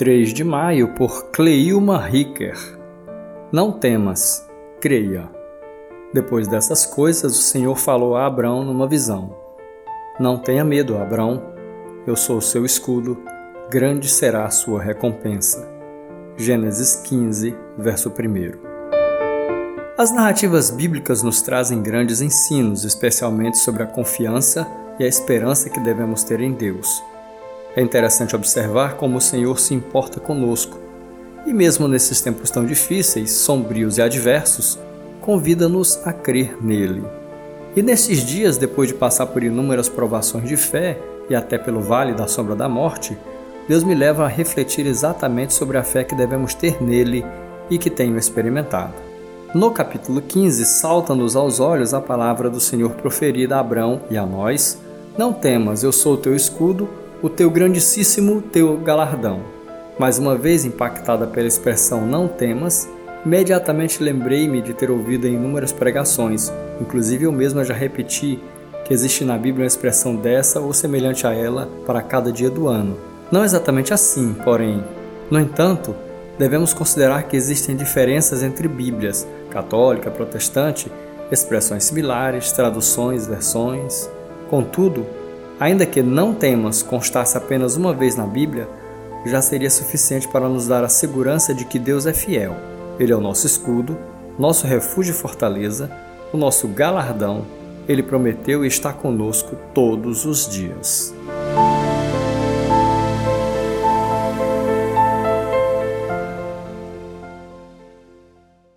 3 de maio por Cleilma Ricker. Não temas, creia. Depois dessas coisas, o Senhor falou a Abrão numa visão: Não tenha medo, Abrão. Eu sou o seu escudo, grande será a sua recompensa. Gênesis 15, verso 1. As narrativas bíblicas nos trazem grandes ensinos, especialmente sobre a confiança e a esperança que devemos ter em Deus. É interessante observar como o Senhor se importa conosco e, mesmo nesses tempos tão difíceis, sombrios e adversos, convida-nos a crer nele. E nesses dias, depois de passar por inúmeras provações de fé e até pelo vale da sombra da morte, Deus me leva a refletir exatamente sobre a fé que devemos ter nele e que tenho experimentado. No capítulo 15, salta-nos aos olhos a palavra do Senhor proferida a Abrão e a nós: Não temas, eu sou o teu escudo o teu grandíssimo teu galardão. Mais uma vez impactada pela expressão não temas, imediatamente lembrei-me de ter ouvido em inúmeras pregações, inclusive eu mesma já repeti que existe na Bíblia uma expressão dessa ou semelhante a ela para cada dia do ano. Não exatamente assim, porém. No entanto, devemos considerar que existem diferenças entre Bíblias, católica, protestante, expressões similares, traduções, versões. Contudo, Ainda que não temas constasse apenas uma vez na Bíblia, já seria suficiente para nos dar a segurança de que Deus é fiel. Ele é o nosso escudo, nosso refúgio e fortaleza, o nosso galardão. Ele prometeu e está conosco todos os dias.